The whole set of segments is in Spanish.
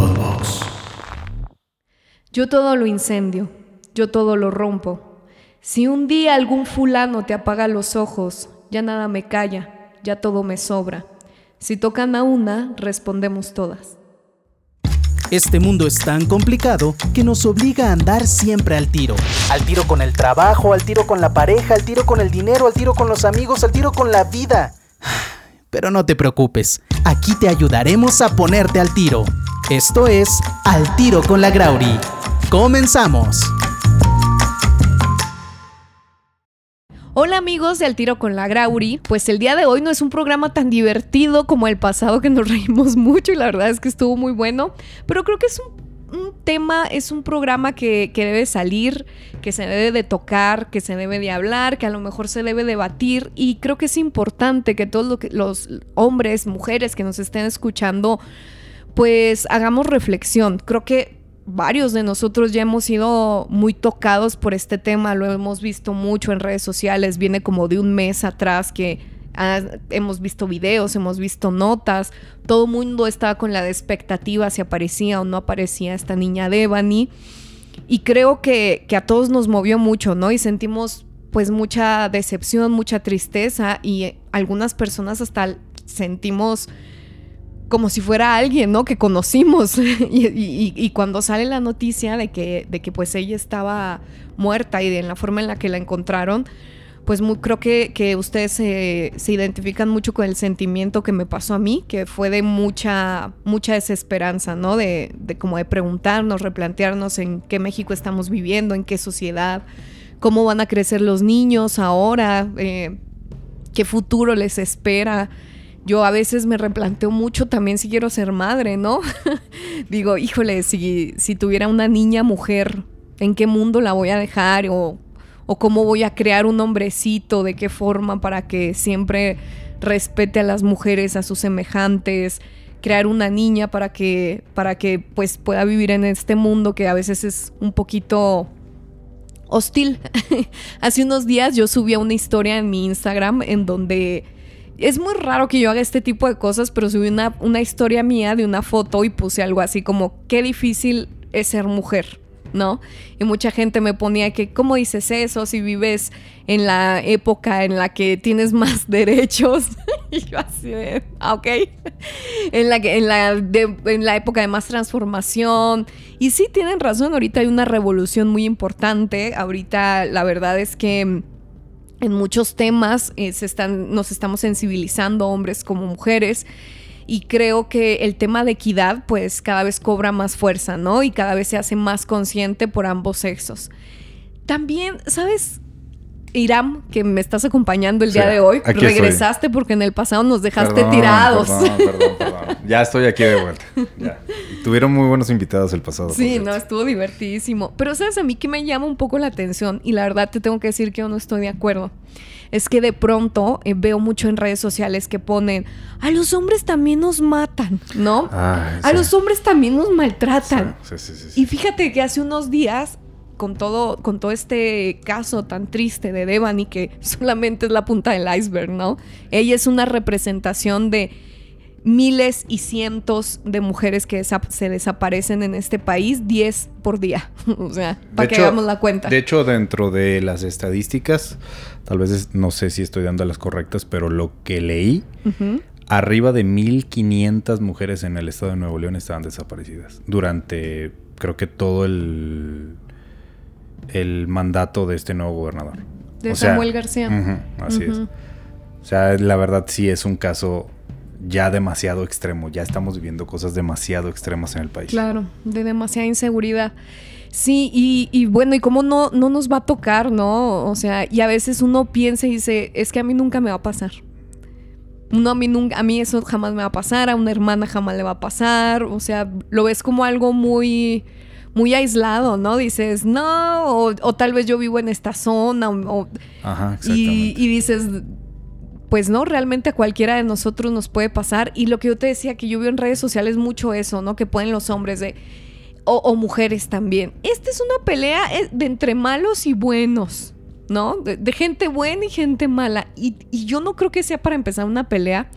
Podbox. Yo todo lo incendio, yo todo lo rompo. Si un día algún fulano te apaga los ojos, ya nada me calla, ya todo me sobra. Si tocan a una, respondemos todas. Este mundo es tan complicado que nos obliga a andar siempre al tiro. Al tiro con el trabajo, al tiro con la pareja, al tiro con el dinero, al tiro con los amigos, al tiro con la vida. Pero no te preocupes, aquí te ayudaremos a ponerte al tiro. Esto es Al tiro con la Grauri. Comenzamos. Hola amigos de Al Tiro con la Grauri, pues el día de hoy no es un programa tan divertido como el pasado que nos reímos mucho y la verdad es que estuvo muy bueno, pero creo que es un, tema, es un programa que, debe salir, que se debe de tocar, que se debe de hablar, que a lo mejor se debe debatir y creo que es importante que todos los hombres, mujeres que nos estén escuchando, pues hagamos reflexión. Creo que varios de nosotros ya hemos sido muy tocados por este tema, lo hemos visto mucho en redes sociales, viene como de un mes atrás que ah, hemos visto videos, hemos visto notas, todo el mundo estaba con la expectativa si aparecía o no aparecía esta niña Devani y creo que, que a todos nos movió mucho, ¿no? Y sentimos pues mucha decepción, mucha tristeza y algunas personas hasta sentimos como si fuera alguien, ¿no? Que conocimos. y, cuando sale la noticia de que, de que pues ella estaba muerta y de la forma en la que la encontraron, pues creo que, que ustedes se, identifican mucho con el sentimiento que me pasó a mí, que fue de mucha, mucha desesperanza, ¿no? De, de como de preguntarnos, replantearnos en qué México estamos viviendo, en qué sociedad, cómo van a crecer los niños ahora, eh, qué futuro les espera yo a veces me replanteo mucho también si quiero ser madre, ¿no? Digo, híjole, si, si tuviera una niña mujer, ¿en qué mundo la voy a dejar? O, o cómo voy a crear un hombrecito, de qué forma para que siempre respete a las mujeres, a sus semejantes, crear una niña para que, para que pues pueda vivir en este mundo que a veces es un poquito hostil. Hace unos días yo subí una historia en mi Instagram en donde es muy raro que yo haga este tipo de cosas, pero subí una, una historia mía de una foto y puse algo así como, qué difícil es ser mujer. ¿no? Y mucha gente me ponía que, ¿cómo dices eso si vives en la época en la que tienes más derechos? y yo así de, ah, ok. en, la, en, la, en la época de más transformación. Y sí, tienen razón, ahorita hay una revolución muy importante. Ahorita la verdad es que en muchos temas eh, nos estamos sensibilizando hombres como mujeres y creo que el tema de equidad pues cada vez cobra más fuerza, ¿no? Y cada vez se hace más consciente por ambos sexos. También, ¿sabes? Iram, que me estás acompañando el día de hoy, regresaste porque en el pasado nos dejaste tirados. Perdón, perdón, perdón. Ya estoy aquí de vuelta. Ya. Tuvieron muy buenos invitados el pasado. Sí, no, estuvo divertidísimo. Pero sabes, a mí que me llama un poco la atención y la verdad te tengo que decir que yo no estoy de acuerdo. Es que de pronto eh, veo mucho en redes sociales que ponen, a los hombres también nos matan, ¿no? a los hombres también nos maltratan. Sí, sí, sí, y fíjate que hace unos días con todo, con todo este caso tan triste de Devani, que solamente es la punta del iceberg, ¿no? Ella es una representación de miles y cientos de mujeres que se desaparecen en este país, 10 por día. o sea, para que hagamos la cuenta. De hecho, dentro de las estadísticas, tal vez no sé si estoy dando las correctas, pero lo que leí, arriba de 1.500 mujeres en el estado de Nuevo León estaban desaparecidas durante, creo que todo el el mandato de este nuevo gobernador. De Samuel García. así es. O sea, la verdad sí es un caso ya demasiado extremo. Ya estamos viviendo cosas demasiado extremas en el país. Claro, de demasiada inseguridad. Sí, y, bueno, y cómo no, no nos va a tocar, ¿no? O sea, y a veces uno piensa y dice, es que a mí nunca me va a pasar. No, a mí nunca, a mí eso jamás me va a pasar, a una hermana jamás le va a pasar. O sea, lo ves como algo muy muy aislado, ¿no? Dices, no, o, tal vez yo vivo en esta zona, o, Ajá, y, y, dices, pues no, realmente a cualquiera de nosotros nos puede pasar. Y lo que yo te decía, que yo veo en redes sociales mucho eso, ¿no? Que pueden los hombres de, o, mujeres también. Esta es una pelea eh, de entre malos y buenos. ¿No? De, gente buena y gente mala. Y, y yo no creo que sea para empezar una pelea,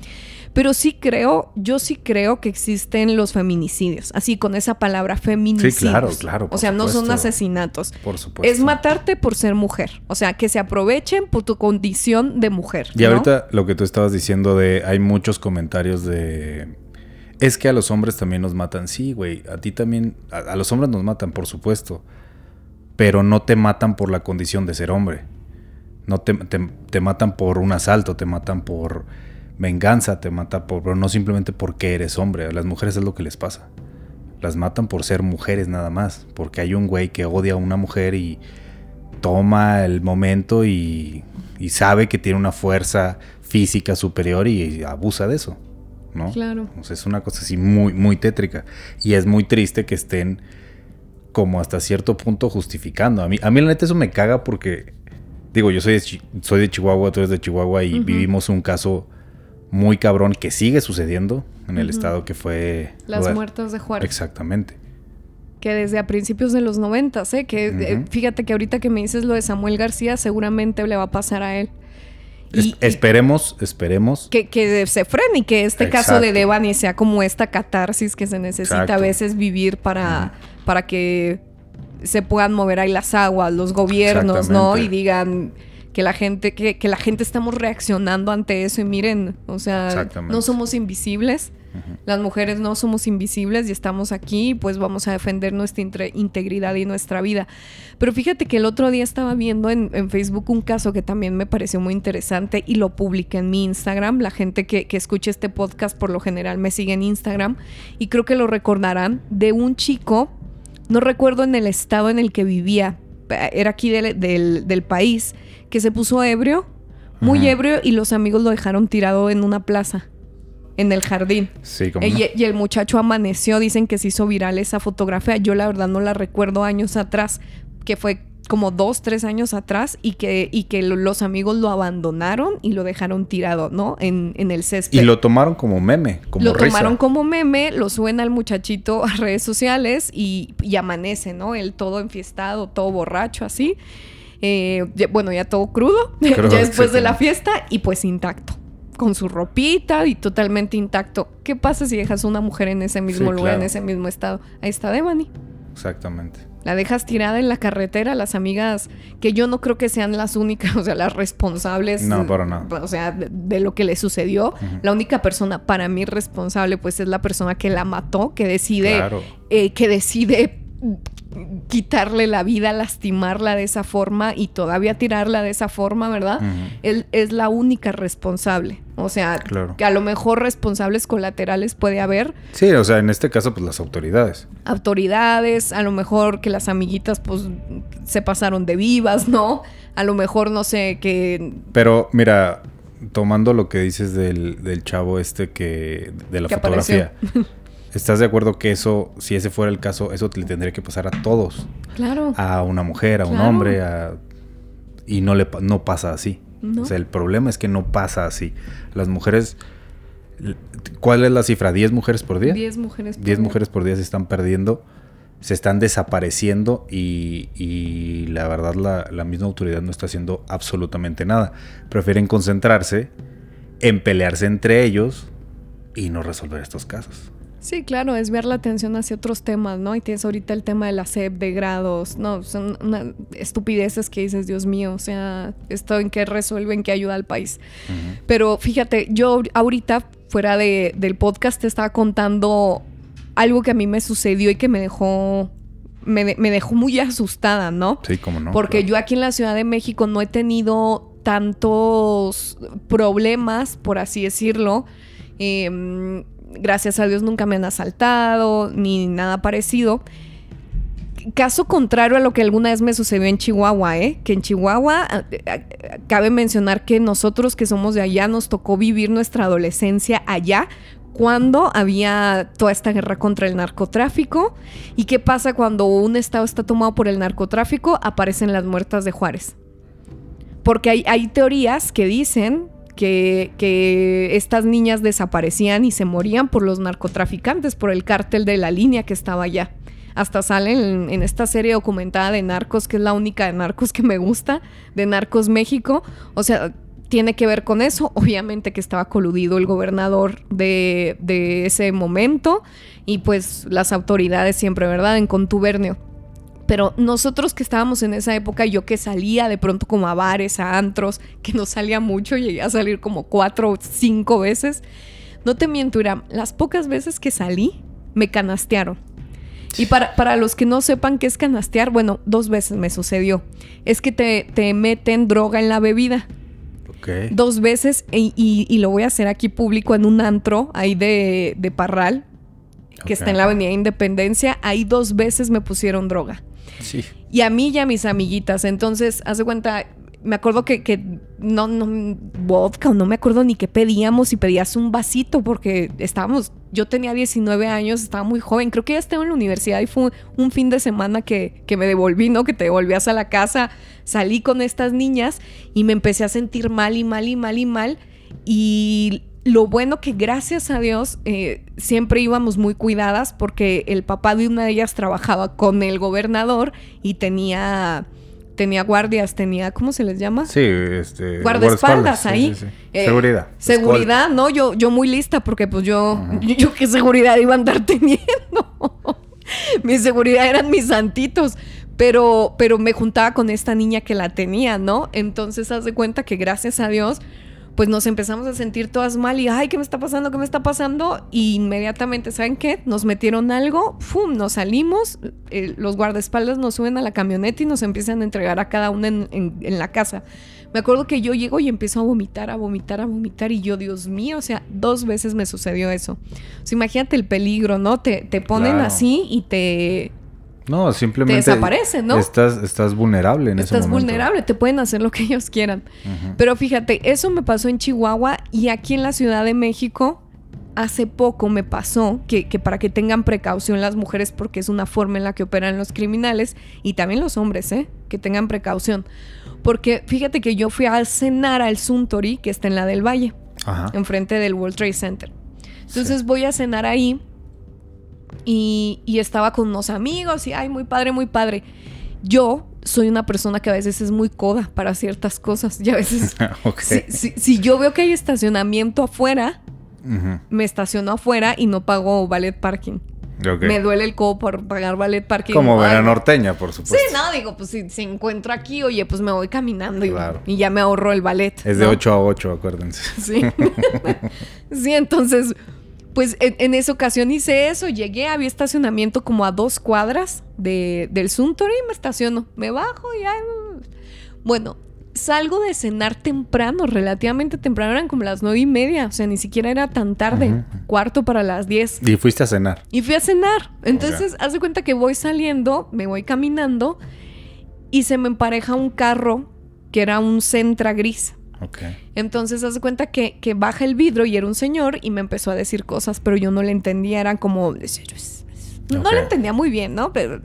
Pero sí creo, yo sí creo que existen los feminicidios, así con esa palabra feminicidios. Sí, claro, claro. O sea, no son asesinatos. Por supuesto. Es matarte por ser mujer. O sea, que se aprovechen por tu condición de mujer. Y ¿no? ahorita lo que tú estabas diciendo de hay muchos comentarios de es que a los hombres también nos matan. Sí, güey, a ti también a, a los hombres nos matan, por supuesto. Pero no te matan por la condición de ser hombre. No te, te- te matan por un asalto, te matan por venganza, te matan por pero no simplemente porque eres hombre. A las mujeres es lo que les pasa. Las matan por ser mujeres nada más, porque hay un güey que odia a una mujer y toma el momento y, y sabe que tiene una fuerza física superior y, abusa de eso, ¿no? Claro. Es una cosa así muy, muy tétrica. Y es muy triste que estén como hasta cierto punto justificando. A mí, a mí la neta eso me caga porque, digo, yo soy de, soy de Chihuahua, tú eres de Chihuahua y vivimos un caso muy cabrón que sigue sucediendo en el estado que fue... Las muertas de Juárez. Exactamente. Que desde a principios de los noventas, ¿eh? Que eh, fíjate que ahorita que me dices lo de Samuel García, seguramente le va a pasar a él. Es- Y- esperemos, esperemos. que, que se frene y que este caso de Exacto. Devani sea como esta catarsis que se necesita a Exacto. veces vivir para, para que se puedan mover ahí las aguas, los gobiernos, ¿no? Y digan que la gente, que, que la gente estamos reaccionando ante eso y miren, o sea, no somos invisibles. Las mujeres no somos invisibles y estamos aquí, pues vamos a defender nuestra integridad y nuestra vida. Pero fíjate que el otro día estaba viendo en, en Facebook un caso que también me pareció muy interesante y lo publiqué en mi Instagram. La gente que, que escucha este podcast por lo general me sigue en Instagram y creo que lo recordarán de un chico, no recuerdo en el estado en el que vivía, era aquí del, del- del país, que se puso ebrio, muy Ajá. ebrio y los amigos lo dejaron tirado en una plaza, en el jardín. Sí, como Eh, no. y, y el muchacho amaneció, dicen que se hizo viral esa fotografía. Yo la verdad no la recuerdo años atrás, que fue como dos, tres años atrás, y que, y que lo- los amigos lo abandonaron y lo dejaron tirado, ¿no? En, en el césped. Y lo tomaron como meme, como lo risa. tomaron como meme, lo suben al muchachito a redes sociales y, y amanece, ¿no? Él todo enfiestado, todo borracho, así. Eh, ya- bueno, ya todo crudo, ya después de la fiesta y pues intacto. Con su ropita y totalmente intacto. ¿Qué pasa si dejas a una mujer en ese mismo Sí, lugar, en ese mismo estado? Ahí está Devani. Exactamente. La dejas tirada en la carretera, las amigas, que yo no creo que sean las únicas, o sea, las responsables. No, para nada. O sea, de, de lo que le sucedió. La única persona para mí responsable, pues, es la persona que la mató, que decide, Claro. eh, que decide quitarle la vida, lastimarla de esa forma y todavía tirarla de esa forma, ¿verdad? Él es la única responsable. O sea, Claro. que a lo mejor responsables colaterales puede haber, Sí, o sea, en este caso, pues las autoridades. autoridades, a lo mejor que las amiguitas pues se pasaron de vivas, ¿no? A lo mejor no sé que Pero mira, tomando lo que dices del, del chavo este que de la Que fotografía, ¿estás de acuerdo que eso, si ese fuera el caso, eso le tendría que pasar a todos? claro, A una mujer, a un hombre, a... y no le no pasa así. ¿no? O sea, el problema es que no pasa así. Las mujeres, ¿cuál es la cifra? ¿10 mujeres por día? 10 mujeres. por 10 día. mujeres por día se están perdiendo, se están desapareciendo y, y la verdad la, la misma autoridad no está haciendo absolutamente nada. Prefieren concentrarse en pelearse entre ellos y no resolver estos casos. Sí, claro, desviar la atención hacia otros temas, ¿no? Y tienes ahorita el tema de la SEP, de grados, no, son una estupideces que dices, Dios mío, o sea, esto en qué resuelve, en qué ayuda al país. Pero fíjate, yo ahorita, fuera de- del podcast, te estaba contando algo que a mí me sucedió y que me dejó, me, de- me dejó muy asustada, ¿no? Sí, como no. Porque Claro. yo aquí en la Ciudad de México no he tenido tantos problemas, por así decirlo. Eh, gracias a Dios nunca me han asaltado ni nada parecido. Caso contrario a lo que alguna vez me sucedió en Chihuahua, ¿eh? Que en Chihuahua cabe mencionar que nosotros que somos de allá nos tocó vivir nuestra adolescencia allá cuando había toda esta guerra contra el narcotráfico. ¿Y qué pasa cuando un estado está tomado por el narcotráfico? Aparecen las muertas de Juárez. Porque hay teorías que dicen que, estas niñas desaparecían y se morían por los narcotraficantes, por el cártel de la línea que estaba allá. Hasta salen en, en esta serie documentada de Narcos, que es la única de Narcos que me gusta, de Narcos México. O sea, tiene que ver con eso. Obviamente que estaba coludido el gobernador de, de ese momento y pues las autoridades siempre, ¿verdad? En contubernio. Pero nosotros que estábamos en esa época, yo que salía de pronto como a bares, a antros, que no salía mucho, llegué a salir como cuatro o cinco veces. No te miento, Iram, las pocas veces que salí, me canastearon. Y para, para los que no sepan qué es canastear, bueno, dos veces me sucedió. Es que te, te meten droga en la bebida. Ok. Dos veces, y, y- y lo voy a hacer aquí público en un antro ahí de, de Parral, que está en la Avenida Independencia. Ahí dos veces me pusieron droga. Y a mí y a mis amiguitas. Entonces, haz de cuenta, me acuerdo que, que no, no, vodka, no me acuerdo ni qué pedíamos y pedías un vasito porque estábamos, yo tenía 19 años, estaba muy joven. Creo que ya estaba en la universidad y fue un, un fin de semana que, que me devolví, ¿no? Que te devolvías a la casa. Salí con estas niñas y me empecé a sentir mal y mal y mal y mal. Y lo bueno que gracias a Dios eh, siempre íbamos muy cuidadas porque el papá de una de ellas trabajaba con el gobernador y tenía, tenía guardias, tenía, ¿cómo se les llama? Sí, este. Guardaespaldas ahí. sí, sí. Eh, seguridad. Seguridad, ¿no? Yo, yo muy lista porque pues yo, yo, yo qué seguridad iba a andar teniendo. mi seguridad eran mis santitos. Pero, pero me juntaba con esta niña que la tenía, ¿no? Entonces haz de cuenta que gracias a Dios, pues nos empezamos a sentir todas mal y, ay, ¿qué me está pasando? ¿Qué me está pasando? Y inmediatamente, ¿saben qué? Nos metieron algo, ¡fum! Nos salimos, eh, los guardaespaldas nos suben a la camioneta y nos empiezan a entregar a cada una en, en- en la casa. Me acuerdo que yo llego y empiezo a vomitar, a vomitar, a vomitar y yo, Dios mío, o sea, dos veces me sucedió eso. O sea, imagínate el peligro, ¿no? Te, te ponen Claro. así y te, No, simplemente. Te desaparecen, ¿no? Estás, estás vulnerable en ese estás momento. vulnerable, te pueden hacer lo que ellos quieran. Pero fíjate, eso me pasó en Chihuahua y aquí en la Ciudad de México hace poco me pasó que, que para que tengan precaución las mujeres porque es una forma en la que operan los criminales y también los hombres, ¿eh? Que tengan precaución. Porque fíjate que yo fui a cenar al Suntory, que está en la del Valle, Ajá. enfrente del World Trade Center. Entonces voy a cenar ahí y, y estaba con unos amigos y, ay, muy padre, muy padre. Yo soy una persona que a veces es muy coda para ciertas cosas y a veces ok. si, si- si yo veo que hay estacionamiento afuera, me estaciono afuera y no pago ballet parking. Me duele el codo por pagar ballet parking. Como vera norteña, por Sí, supuesto. no, digo, pues si, si encuentro aquí, oye, pues me voy caminando y, Claro. y ya me ahorro el ballet. Es de ¿no? 8 a 8, acuérdense. Sí. sí, entonces, pues en, en esa ocasión hice eso. Llegué, había estacionamiento como a dos cuadras de, del Suntory y me estaciono. Me bajo y ya. Bueno, salgo de cenar temprano, relativamente temprano, eran como las nueve y media. O sea, ni siquiera era tan tarde. Cuarto para las diez. Y fuiste a cenar. Y fui a cenar. Entonces, haz de cuenta que voy saliendo, me voy caminando y se me empareja un carro que era un Centra gris. Entonces, haz de cuenta que, que baja el vidrio y era un señor y me empezó a decir cosas, pero yo no le entendía, eran como... No le entendía muy bien, ¿no? Pero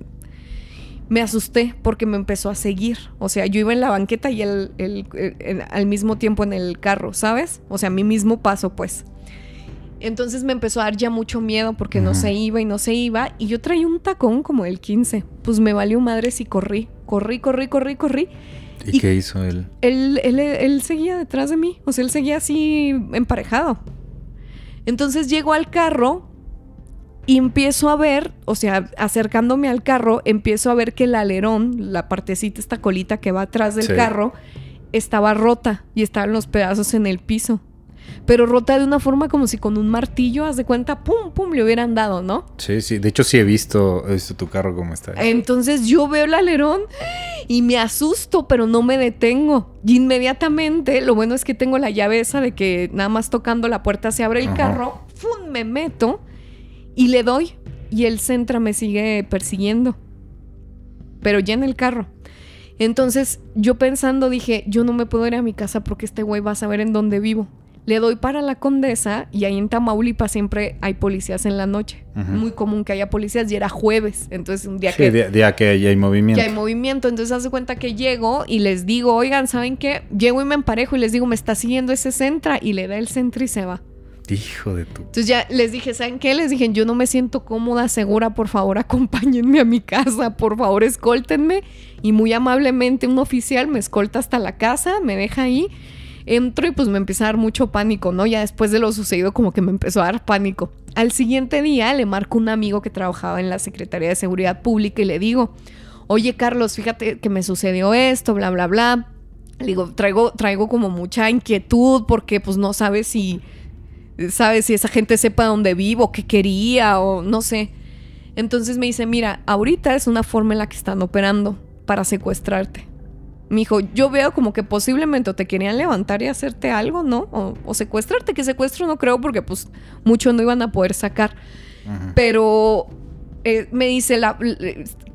me asusté porque me empezó a seguir. O sea, yo iba en la banqueta y él, él- él- él al mismo tiempo en el carro, ¿sabes? O sea, a mi mismo paso, pues. Entonces me empezó a dar ya mucho miedo porque no se iba y no se iba. Y yo traía un tacón como el 15. Pues me valió madres y corrí. Corrí, corrí, corrí, corrí. ¿Y, Y- qué hizo él? Él, él, él seguía detrás de mí. O sea, él seguía así emparejado. Entonces llego al carro y empiezo a ver, o sea, acercándome al carro, empiezo a ver que el alerón, la partecita, esta colita que va atrás del Sí. carro, estaba rota y estaban los pedazos en el piso. Pero rota de una forma como si con un martillo, haz de cuenta, pum, pum, le hubieran dado, ¿no? Sí, sí. De hecho, sí he visto, he visto tu carro cómo está. Entonces yo veo el alerón y me asusto, pero no me detengo. Y inmediatamente, lo bueno es que tengo la llave esa de que nada más tocando la puerta se abre el Ajá. carro, ¡fum! me meto y le doy. Y el Centra me sigue persiguiendo. Pero ya en el carro. Entonces yo pensando dije, yo no me puedo ir a mi casa porque este güey va a saber en dónde vivo. Le doy para la condesa y ahí en Tamaulipas siempre hay policías en la noche. Muy común que haya policías y era jueves. Entonces un día Sí, que, día, día que ya hay movimiento. que hay movimiento. Entonces hace cuenta que llego y les digo, oigan, ¿saben qué? Llego y me emparejo y les digo, me está siguiendo ese Centra y le da el Centra y se va. Hijo de tu. Entonces ya les dije, ¿saben qué? Les dije, yo no me siento cómoda, segura, por favor, acompáñenme a mi casa, por favor, escóltenme. Y muy amablemente un oficial me escolta hasta la casa, me deja ahí. Entro y pues me empieza a dar mucho pánico, ¿no? Ya después de lo sucedido como que me empezó a dar pánico. Al siguiente día le marco un amigo que trabajaba en la Secretaría de Seguridad Pública y le digo, oye Carlos, fíjate que me sucedió esto, bla, bla, bla. Le digo, traigo, traigo como mucha inquietud porque pues no sabes si, sabes si esa gente sepa dónde vivo, qué quería o no sé. Entonces me dice, mira, ahorita es una forma en la que están operando para secuestrarte. Me dijo, yo veo como que posiblemente te querían levantar y hacerte algo, ¿no? O, secuestrarte, que secuestro no creo porque pues mucho no iban a poder sacar. Pero eh, me dice, la,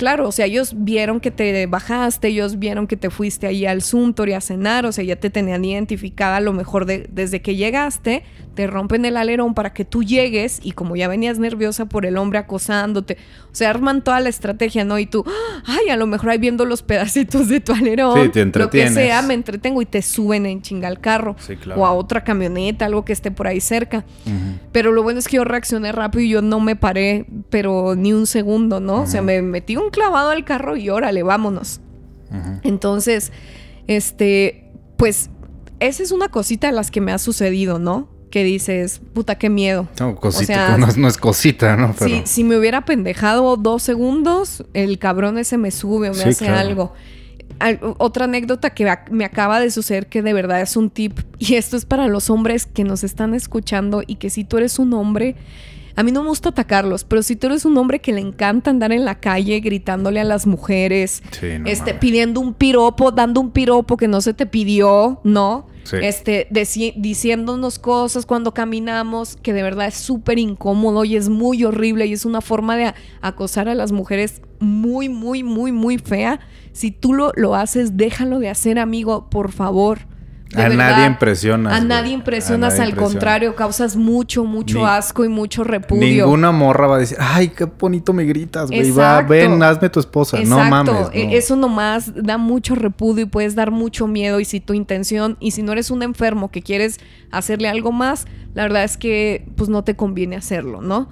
claro, o sea, ellos vieron que te bajaste, ellos vieron que te fuiste ahí al Suntory a cenar, o sea, ya te tenían identificada a lo mejor desde que llegaste, te rompen el alerón para que tú llegues y como ya venías nerviosa por el hombre acosándote, o sea, arman toda la estrategia, ¿no? Y tú, ay, a lo mejor ahí viendo los pedacitos de tu alerón, lo que sea, me entretengo y te suben en chinga al carro o a otra camioneta, algo que esté por ahí cerca. Pero lo bueno es que yo reaccioné rápido y yo no me paré, pero ni un segundo, ¿no? O sea, me metí un clavado al carro y órale, vámonos. Entonces, este, pues, esa es una cosita de las que me ha sucedido, ¿no? Que dices, puta, qué miedo. No, cosita, no, es cosita, ¿no? Si, me hubiera pendejado dos segundos, el cabrón ese me sube o me hace algo. otra anécdota que me acaba de suceder que de verdad es un tip, y esto es para los hombres que nos están escuchando y que si tú eres un hombre a mí no me gusta atacarlos, pero si tú eres un hombre que le encanta andar en la calle gritándole a las mujeres, este, pidiendo un piropo, dando un piropo que no se te pidió, ¿no? Este, diciéndonos cosas cuando caminamos, que de verdad es súper incómodo y es muy horrible y es una forma de acosar a las mujeres muy, muy, muy, muy fea. Si tú lo, lo haces, déjalo de hacer, amigo, por favor a nadie impresionas. A nadie impresionas, al contrario, causas mucho, mucho asco y mucho repudio. Ninguna morra va a decir, ay, qué bonito me gritas, güey. Va, ven, hazme tu esposa. No mames. E, eso nomás da mucho repudio y puedes dar mucho miedo. Y si tu intención, y si no eres un enfermo que quieres hacerle algo más, la verdad es que pues no te conviene hacerlo, ¿no?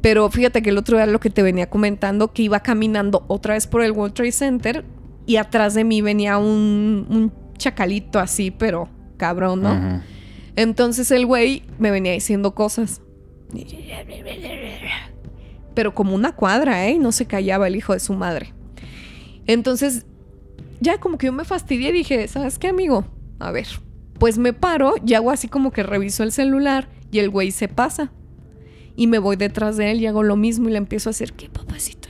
Pero fíjate que el otro día lo que te venía comentando, que iba caminando otra vez por el World Trade Center y atrás de mí venía un, un chacalito así, pero cabrón, ¿no? Entonces el güey me venía diciendo cosas. Pero como una cuadra, ¿eh? No se callaba el hijo de su madre. Entonces, ya como que yo me fastidié y dije, ¿sabes qué, amigo? A ver, pues me paro y hago así como que reviso el celular y el güey se pasa. Y me voy detrás de él y hago lo mismo y le empiezo a hacer, ¿qué papacito?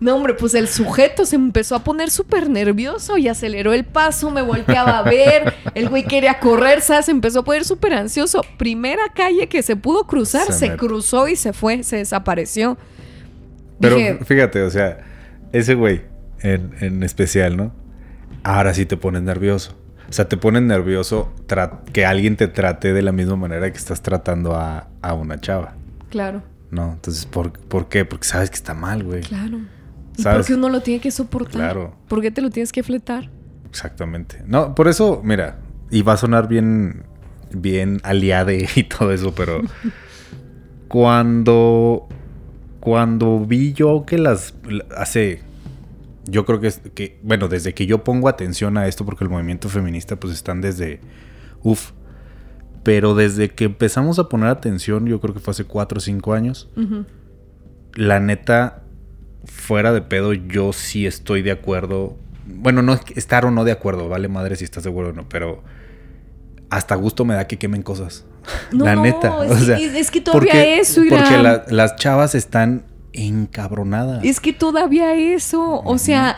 No, hombre, pues el sujeto se empezó a poner súper nervioso y aceleró el paso, me volteaba a ver, el güey quería correr, Se empezó a poner súper ansioso. Primera calle que se pudo cruzar, se, cruzó y se fue, se desapareció. Pero fíjate, o sea, ese güey en, en, especial, ¿no? Ahora sí te pones nervioso. O sea, te pone nervioso que alguien te trate de la misma manera que estás tratando a, a una chava. Claro. ¿No? Entonces, ¿por, ¿por qué? Porque sabes que está mal, güey. Claro. ¿Y por qué uno lo tiene que soportar? Claro. ¿Por qué te lo tienes que fletar? Exactamente. No, por eso, mira, y va a sonar bien, bien aliade y todo eso, pero cuando, cuando vi yo que las, hace, yo creo que, que, bueno, desde que yo pongo atención a esto, porque el movimiento feminista, pues están desde, uff, pero desde que empezamos a poner atención, yo creo que fue hace cuatro o cinco años, la neta, fuera de pedo, yo sí estoy de acuerdo. Bueno, no estar o no de acuerdo, vale madre si estás de acuerdo o no, pero hasta gusto me da que quemen cosas. la neta. Es, que todavía eso, Porque las chavas están encabronadas. Es que todavía eso. O sea,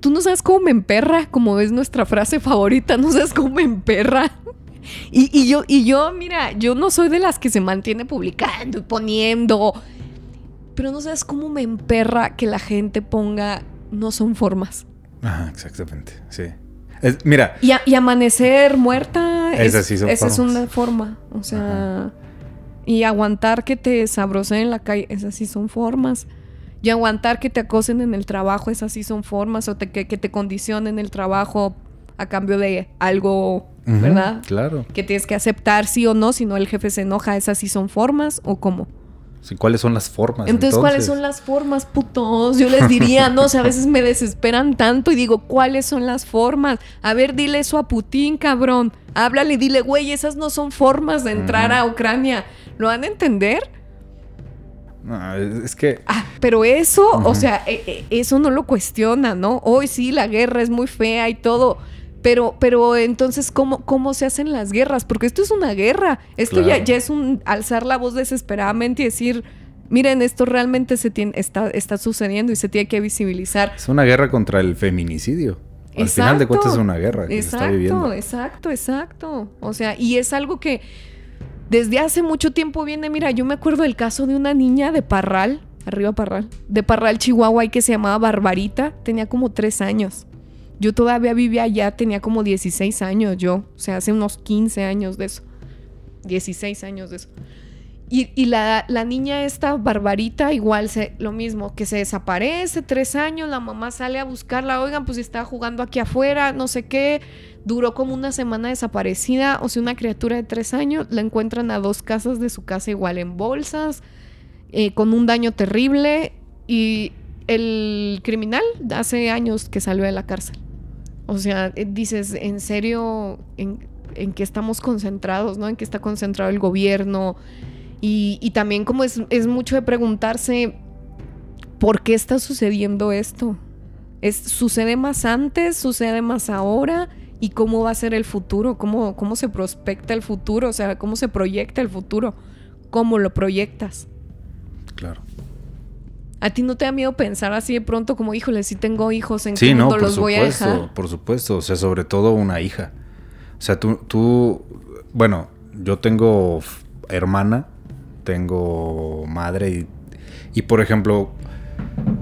tú no sabes cómo me emperra, como es nuestra frase favorita, no sabes cómo me emperra. Y, yo, y yo, mira, yo no soy de las que se mantiene publicando y poniendo. Pero no sabes cómo me emperra que la gente ponga no son formas. Ajá, exactamente, sí. mira. Y, amanecer muerta. Esa es una forma. O sea. Y aguantar que te sabroseen en la calle. Esas sí son formas. Y aguantar que te acosen en el trabajo. Esas sí son formas. O que, que te condicionen el trabajo a cambio de algo ¿verdad? Claro. Que tienes que aceptar sí o no, si no el jefe se enoja, esas sí son formas o cómo. Sí, ¿Cuáles son las formas? Entonces, ¿cuáles son las formas, putos? Yo les diría, no, o sea, a veces me desesperan tanto y digo, ¿cuáles son las formas? A ver, dile eso a Putin, cabrón. Háblale, dile, güey, esas no son formas de entrar a Ucrania. ¿Lo van a entender? No, es que... Ah, pero eso, o sea, e, e, eso no lo cuestiona, ¿no? Hoy sí, la guerra es muy fea y todo. Pero, pero entonces, ¿cómo, ¿cómo se hacen las guerras? Porque esto es una guerra. Esto ya, ya es un alzar la voz desesperadamente y decir, miren, esto realmente se tiene, está, está sucediendo y se tiene que visibilizar. Es una guerra contra el feminicidio. Al final de cuentas es una guerra que exacto, se está viviendo. Exacto, exacto. O sea, y es algo que desde hace mucho tiempo viene, mira, yo me acuerdo del caso de una niña de Parral, arriba Parral, de Parral, Chihuahua, y que se llamaba Barbarita, tenía como tres años. Yo todavía vivía allá, tenía como 16 años yo, o sea, hace unos 15 años de eso. 16 años de eso. Y, la, niña esta, Barbarita, igual, se, lo mismo, que se desaparece, tres años, la mamá sale a buscarla, oigan, pues está jugando aquí afuera, no sé qué, duró como una semana desaparecida, o sea, una criatura de tres años, la encuentran a dos casas de su casa igual en bolsas, eh, con un daño terrible, y el criminal hace años que salió de la cárcel. O sea, eh, dices, ¿en serio en, en qué estamos concentrados, no? En qué está concentrado el gobierno. Y, también como es, es, mucho de preguntarse, ¿por qué está sucediendo esto? ¿Es, ¿Sucede más antes? ¿Sucede más ahora? ¿Y cómo va a ser el futuro? ¿Cómo, ¿Cómo se prospecta el futuro? O sea, ¿cómo se proyecta el futuro? ¿Cómo lo proyectas? Claro. ¿A ti no te da miedo pensar así de pronto como, híjole, si tengo hijos, ¿en qué mundo los voy a dejar? Por supuesto, o sea, sobre todo una hija. O sea, tú, tú, bueno, yo tengo hermana, tengo madre y, y por ejemplo,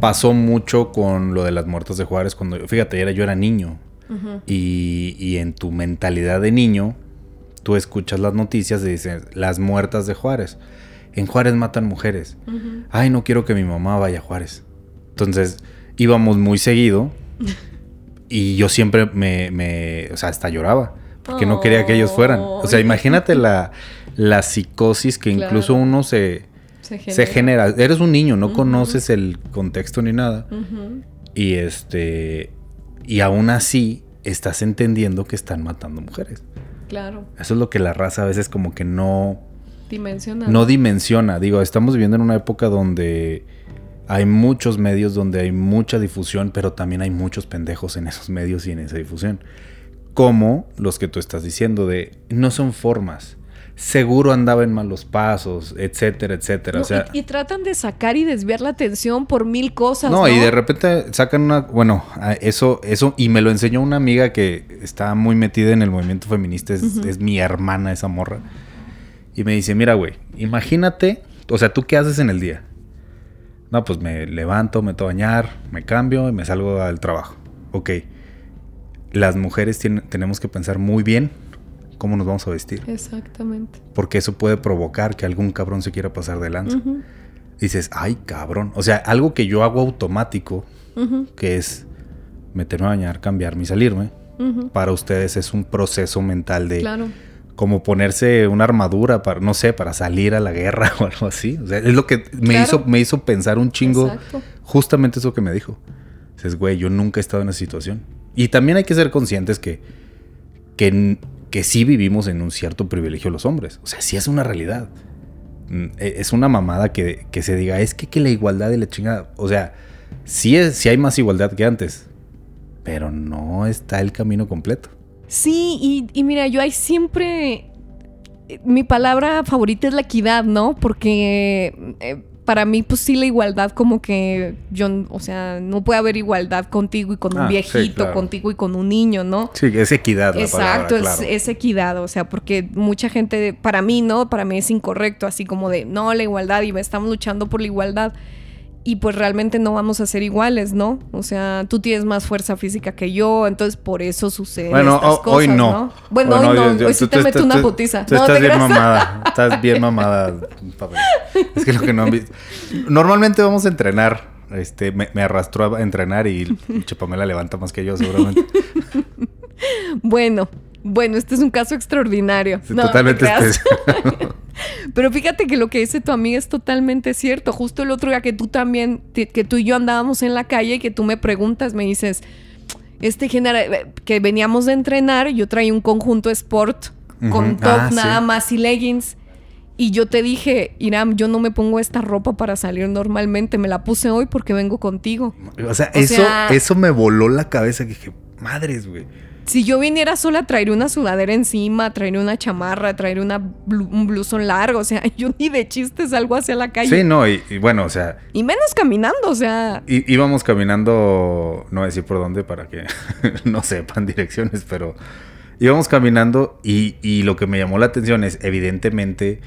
pasó mucho con lo de las muertas de Juárez cuando, fíjate, era, yo era niño. Y, y, en tu mentalidad de niño, tú escuchas las noticias y dices, las muertas de Juárez en Juárez matan mujeres. Ay, no quiero que mi mamá vaya a Juárez. Entonces íbamos muy seguido y yo siempre me, me o sea, hasta lloraba porque no quería que ellos fueran. O sea, imagínate la, la psicosis que incluso uno se, se genera. Eres un niño, no conoces el contexto ni nada. Y este, y aún así estás entendiendo que están matando mujeres. Claro. Eso es lo que la raza a veces como que no Dimensiona. No dimensiona. Digo, estamos viviendo en una época donde hay muchos medios, donde hay mucha difusión, pero también hay muchos pendejos en esos medios y en esa difusión. Como los que tú estás diciendo de no son formas. Seguro andaba en malos pasos, etcétera, etcétera. o sea, y, tratan de sacar y desviar la atención por mil cosas. No, y de repente sacan una. Bueno, eso, eso, y me lo enseñó una amiga que está muy metida en el movimiento feminista, es, es mi hermana, esa morra y me dice, mira, güey, imagínate, o sea, ¿tú qué haces en el día? No, pues me levanto, me meto a bañar, me cambio y me salgo al trabajo. Ok. Las mujeres tenemos que pensar muy bien cómo nos vamos a vestir. Exactamente. Porque eso puede provocar que algún cabrón se quiera pasar de lanza. Dices, ay, cabrón. O sea, algo que yo hago automático, que es meterme a bañar, cambiarme y salirme, para ustedes es un proceso mental de... Claro como ponerse una armadura para, no sé, para salir a la guerra o algo así. O sea, es lo que me, hizo, me hizo pensar un chingo. Justamente eso que me dijo. Dices, güey, yo nunca he estado en esa situación. Y también hay que ser conscientes que, que, que sí vivimos en un cierto privilegio los hombres. O sea, sí es una realidad. Mm, e, es una mamada que, que se diga, es que, que la igualdad y la chingada. O sea, sí, es, sí hay más igualdad que antes. Pero no está el camino completo. Sí, y, mira, yo hay siempre... Mi palabra favorita es la equidad, ¿no? Porque eh, para mí, pues sí, la igualdad como que yo, o sea, no puede haber igualdad contigo y con un ah, viejito, contigo y con un niño, ¿no? Sí, es equidad. La Exacto, es, es, equidad, o sea, porque mucha gente, para mí, ¿no? Para mí es incorrecto, así como de, no, la igualdad y estamos luchando por la igualdad y pues realmente no vamos a ser iguales, ¿no? O sea, tú tienes más fuerza física que yo, entonces por eso sucede. Bueno, estas cosas, hoy no. Bueno, hoy no, hoy sí te meto una putiza. Tú estás bien mamada, estás bien mamada, Es que lo que no han visto. Normalmente vamos a entrenar. Este, me, me arrastró a entrenar y Chapamela levanta más que yo, seguramente. bueno, Bueno, este es un caso extraordinario. Sí, No, totalmente te creas. especial. Pero fíjate que lo que dice tu amiga es totalmente cierto. Justo el otro día que tú también, que tú y yo andábamos en la calle y que tú me preguntas, me dices, este género, que veníamos de entrenar, yo traía un conjunto sport con top Ah, sí. nada más y leggings. Y yo te dije, Iram, yo no me pongo esta ropa para salir normalmente, me la puse hoy porque vengo contigo. O sea, O eso, sea- eso me voló la cabeza. Que dije, madres, güey. Si yo viniera sola, traería una sudadera encima, traería una chamarra, traería una blu- un blusón largo. O sea, yo ni de chiste salgo hacia la calle. Sí, no, y, y bueno, o sea, Y menos caminando, o sea. í- íbamos caminando, no voy a decir por dónde para que no sepan direcciones, pero íbamos caminando y, y lo que me llamó la atención es, evidentemente,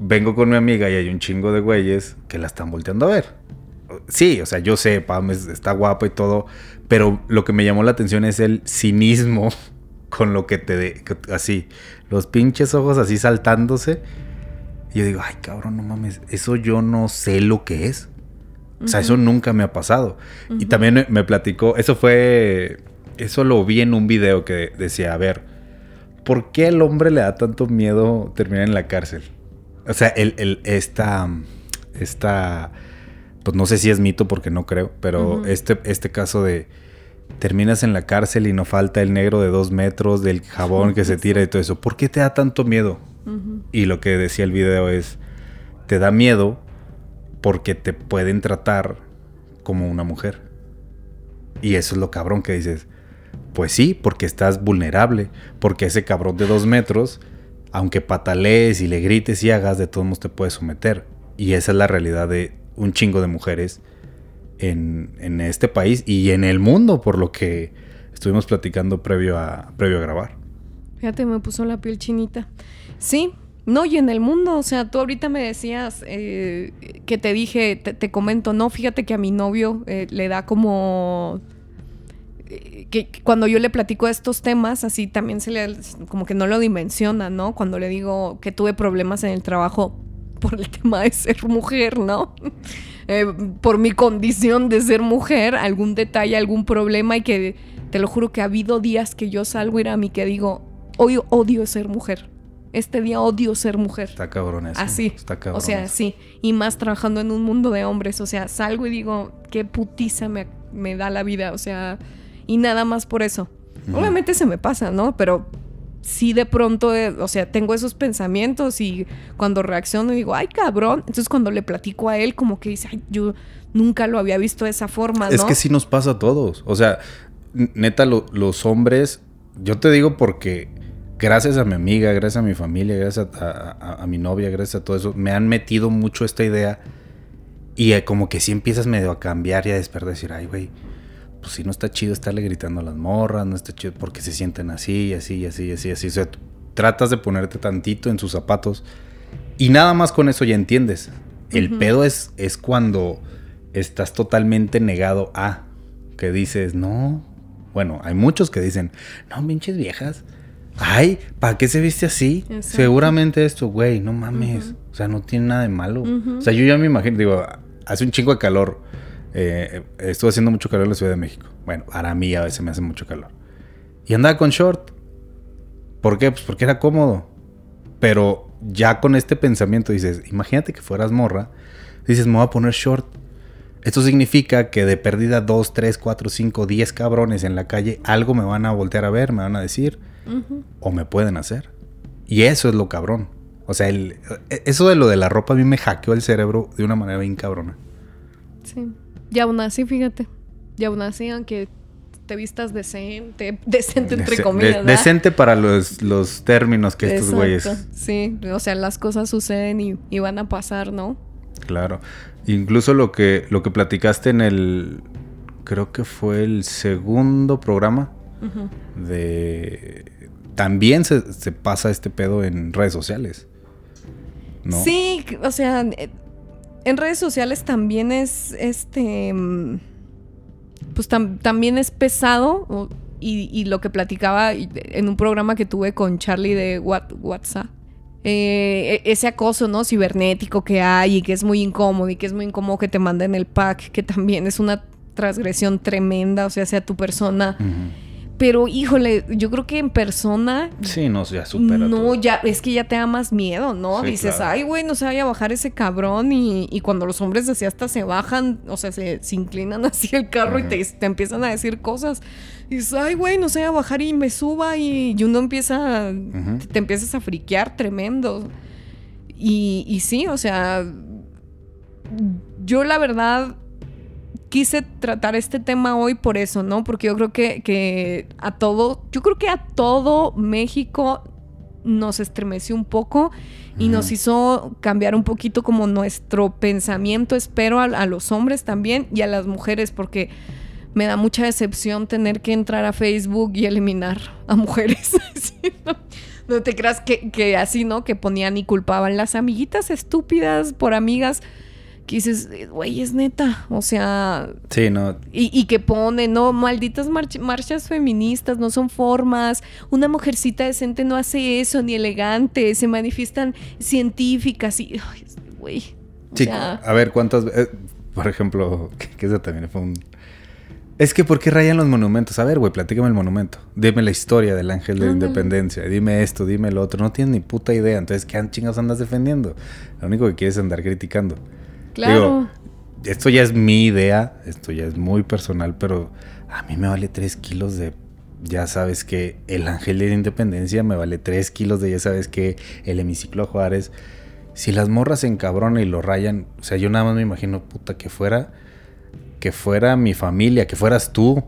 vengo con mi amiga y hay un chingo de güeyes que la están volteando a ver. Sí, o sea, yo sé, Pam es- está guapa y todo, pero lo que me llamó la atención es el cinismo con lo que te... de- así, los pinches ojos así saltándose. Y yo digo, ay, cabrón, no mames, eso yo no sé lo que es. O sea, eso nunca me ha pasado. Y también me, me platicó, eso fue, eso lo vi en un video que decía, a ver, ¿por qué al hombre le da tanto miedo terminar en la cárcel? O sea, el, el, esta, esta, pues no sé si es mito porque no creo, pero este, este caso de terminas en la cárcel y no falta el negro de dos metros, del jabón que se tira y todo eso. ¿Por qué te da tanto miedo? Y lo que decía el video es, te da miedo porque te pueden tratar como una mujer. Y eso es lo cabrón que dices. Pues sí, porque estás vulnerable. Porque ese cabrón de dos metros, aunque patalees y le grites y hagas, de todos modos te puede someter. Y esa es la realidad de un chingo de mujeres en, en este país y en el mundo, por lo que estuvimos platicando previo a, previo grabar. Fíjate, me puso la piel chinita. Sí, no, y en el mundo, o sea, tú ahorita me decías eh, que te dije, te, te comento, no, fíjate que a mi novio eh, le da como... eh, que cuando yo le platico estos temas, así también se le, como que no lo dimensiona, ¿no? Cuando le digo que tuve problemas en el trabajo por el tema de ser mujer, ¿no? Eh, por mi condición de ser mujer, algún detalle, algún problema y que te lo juro que ha habido días que yo salgo ir a mí que digo, hoy odio ser mujer. Este día odio ser mujer. Está cabrón eso. Así. Está cabrón. O sea, sí. Y más trabajando en un mundo de hombres. O sea, salgo y digo, qué putiza me, me da la vida. O sea, y nada más por eso. Obviamente se me pasa, ¿no? Pero sí de pronto, eh, o sea, tengo esos pensamientos y cuando reacciono digo, ay, cabrón. Entonces cuando le platico a él, como que dice, ay, yo nunca lo había visto de esa forma, ¿no? Es que sí nos pasa a todos. O sea, neta, lo- los hombres, yo te digo porque gracias a mi amiga, gracias a mi familia, gracias a, a- a mi novia, gracias a todo eso, me han metido mucho esta idea. Y eh, como que sí empiezas medio a cambiar y a despertar, decir, ay, güey, pues sí no está chido estarle gritando a las morras, no está chido porque se sienten así, así, así, así, así. O sea, tú tratas de ponerte tantito en sus zapatos y nada más con eso ya entiendes. El Ujú. pedo es, es cuando estás totalmente negado a que dices, no. Bueno, hay muchos que dicen, no, pinches viejas. Ay, ¿para qué se viste así? Exacto. Seguramente esto, güey, no mames. Ujú. O sea, no tiene nada de malo. Ujú. O sea, yo ya me imagino, digo, hace un chingo de calor. Eh, estuve haciendo mucho calor en la Ciudad de México. Bueno, para mí a veces me hace mucho calor. Y andaba con short. ¿Por qué? Pues porque era cómodo. Pero ya con este pensamiento dices, imagínate que fueras morra. Dices, me voy a poner short. Esto significa que de pérdida 2, 3, 4, 5, 10 cabrones en la calle, algo me van a voltear a ver, me van a decir, o me pueden hacer. Y eso es lo cabrón. O sea, el- eso de lo de la ropa a mí me hackeó el cerebro de una manera bien cabrona. Sí. Y aún así, fíjate. Y aún así, aunque te vistas decente, decente entre Dece- comillas. de- decente para los, los términos que estos güeyes. Sí, o sea, las cosas suceden y, y van a pasar, ¿no? Claro. Incluso lo que, lo que platicaste en el. Creo que fue el segundo programa de. También se, se pasa este pedo en redes sociales. ¿No? Sí, o sea, eh, en redes sociales también es este. Pues tam- también es pesado. Y, lo que platicaba en un programa que tuve con Charlie de What- WhatsApp. eh, e- ese acoso, ¿no? Cibernético que hay y que es muy incómodo y que es muy incómodo que te manden el pack, que también es una transgresión tremenda, o sea, sea tu persona. Pero híjole, yo creo que en persona Sí, no, ya supera no, todo. ya, es que ya te da más miedo, ¿no? Sí, Dices, claro. ay, güey, no se vaya a bajar ese cabrón. Y, y cuando los hombres así hasta se bajan, o sea, se, se inclinan así el carro y te, te empiezan a decir cosas. Y dices, ay, güey, no se vaya a bajar y me suba. Y, y uno empieza, te empiezas a friquear tremendo. Y, y sí, o sea, yo la verdad quise tratar este tema hoy por eso, ¿no? Porque yo creo que, que a todo, yo creo que a todo México nos estremeció un poco y nos hizo cambiar un poquito como nuestro pensamiento, espero, a, a los hombres también y a las mujeres, porque me da mucha decepción tener que entrar a Facebook y eliminar a mujeres. Sí, no, no te creas que, que así, ¿no? Que ponían y culpaban las amiguitas estúpidas por amigas. Que dices, güey, es neta. O sea, Sí, no. y, y que pone, no, malditas march- marchas feministas, no son formas. Una mujercita decente no hace eso, ni elegante. Se manifiestan científicas y. Güey. Sí, sea, a ver, ¿cuántas veces? por ejemplo, que, que eso también fue un... Es que, ¿por qué rayan los monumentos? A ver, güey, platícame el monumento. Dime la historia del ángel de la independencia. Dime esto, dime lo otro. No tienes ni puta idea. Entonces, ¿qué chingas andas defendiendo? Lo único que quieres es andar criticando. Claro. Esto ya es mi idea. Esto ya es muy personal, pero a mí me vale 3 kilos de... Ya sabes que el ángel de la independencia me vale 3 kilos de, ya sabes que el hemiciclo Juárez. Si las morras se encabronan y lo rayan, o sea, yo nada más me imagino, puta, que fuera, que fuera mi familia, que fueras tú,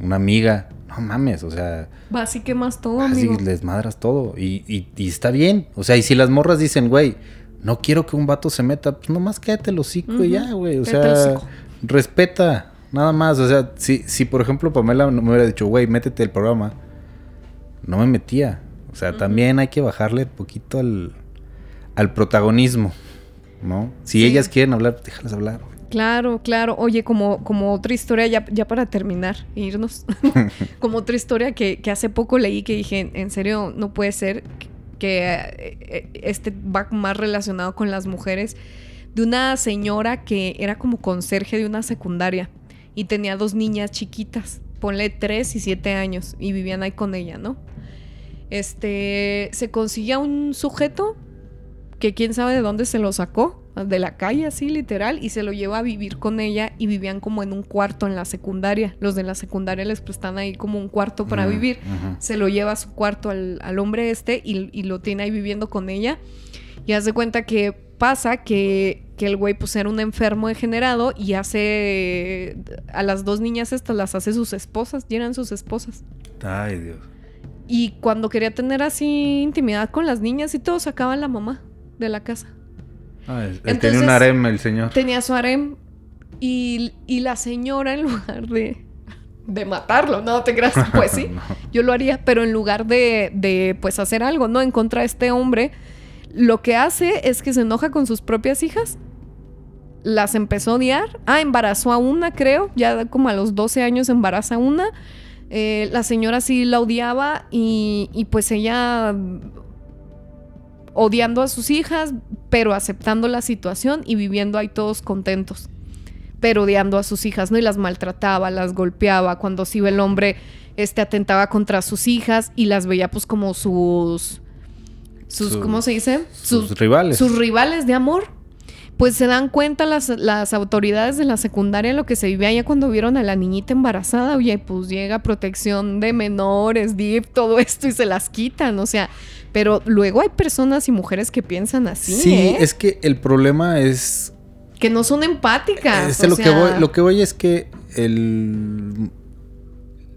una amiga. No mames, o sea, Vas y quemas todo, así amigo. les madras todo. Y, y- y está bien. O sea, y si las morras dicen, güey, no quiero que un vato se meta, pues nomás quédate el hocico y ya, güey. O cállate sea, respeta, nada más. O sea, si, si por ejemplo Pamela no me hubiera dicho, güey, métete el programa, no me metía. O sea, también hay que bajarle poquito al, al protagonismo, ¿no? Si Sí. ellas quieren hablar, pues déjalas hablar. güey. Claro, claro. Oye, como, como otra historia, ya, ya para terminar, e irnos. como otra historia que, que hace poco leí que dije, en serio, no puede ser que eh, eh, este va más relacionado con las mujeres. De una señora que era como conserje de una secundaria y tenía dos niñas chiquitas, ponle tres y siete años, y vivían ahí con ella, ¿no? Este, se consiguió un sujeto que quién sabe de dónde se lo sacó, de la calle así literal, y se lo lleva a vivir con ella y vivían como en un cuarto en la secundaria. Los de la secundaria les prestan ahí como un cuarto para Ujú, vivir. Se lo lleva a su cuarto al, al hombre este y, y lo tiene ahí viviendo con ella. Y haz de cuenta que pasa que, que el güey pues era un enfermo degenerado y hace a las dos niñas estas las hace sus esposas, y eran sus esposas. Ay, Dios. Y cuando quería tener así intimidad con las niñas y todo, sacaba a la mamá de la casa. Él Entonces- tenía un harem el señor. Tenía su harem y, y la señora en lugar de, de matarlo, no te creas, pues sí, No. yo lo haría, pero en lugar de, de pues hacer algo, ¿no? En contra de este hombre, lo que hace es que se enoja con sus propias hijas, las empezó a odiar, ah, embarazó a una, creo, ya como a los 12 años embaraza a una, Eh, la señora sí la odiaba y, y pues ella odiando a sus hijas, pero aceptando la situación y viviendo ahí todos contentos. Pero odiando a sus hijas, ¿no? Y las maltrataba, las golpeaba. Cuando se iba el hombre, este atentaba contra sus hijas y las veía pues como sus. sus Sus- ¿Cómo se dice? sus rivales. Sus rivales de amor. Pues se dan cuenta las, las autoridades de la secundaria lo que se vivía allá cuando vieron a la niñita embarazada. Oye, pues llega protección de menores, DIP, todo esto y se las quitan. O sea, pero luego hay personas y mujeres que piensan así, Sí, ¿eh? es que el problema es que no son empáticas. Este, o lo, que voy, lo que voy es que el,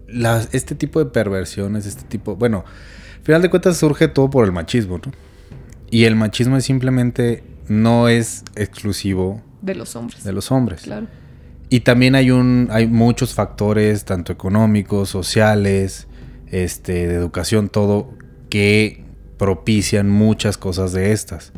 las- este tipo de perversiones, este tipo... Bueno, al final de cuentas surge todo por el machismo, ¿no? Y el machismo es simplemente no es exclusivo De los hombres. de los hombres. Claro. Y también hay un hay muchos factores, tanto económicos, sociales, este, de educación, todo, que propician muchas cosas de estas.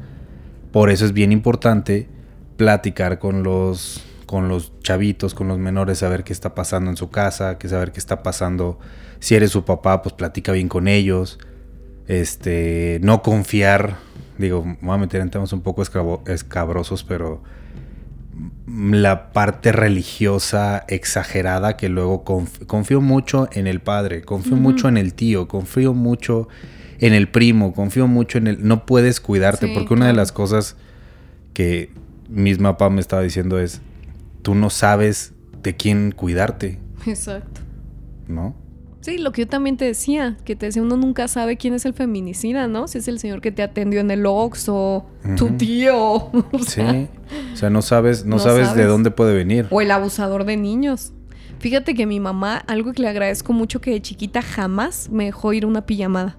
Por eso es bien importante platicar con los con los chavitos, con los menores, saber qué está pasando en su casa, que saber qué está pasando. Si eres su papá, pues platica bien con ellos. Este, no confiar, digo, me voy a meter en temas un poco escabrosos, pero la parte religiosa exagerada que luego confío mucho en el padre, confío mucho en el tío, confío mucho en el primo, confío mucho en el... No puedes cuidarte porque una de las cosas que misma papá me estaba diciendo es, tú no sabes de quién cuidarte. Exacto. ¿No? Sí, lo que yo también te decía, que te decía, uno nunca sabe quién es el feminicida, ¿no? Si es el señor que te atendió en el Ox o tu tío. sí, o sea, no sabes, no, sabes, de dónde puede venir. O el abusador de niños. Fíjate que mi mamá, algo que le agradezco mucho, que de chiquita jamás me dejó ir a una pijamada.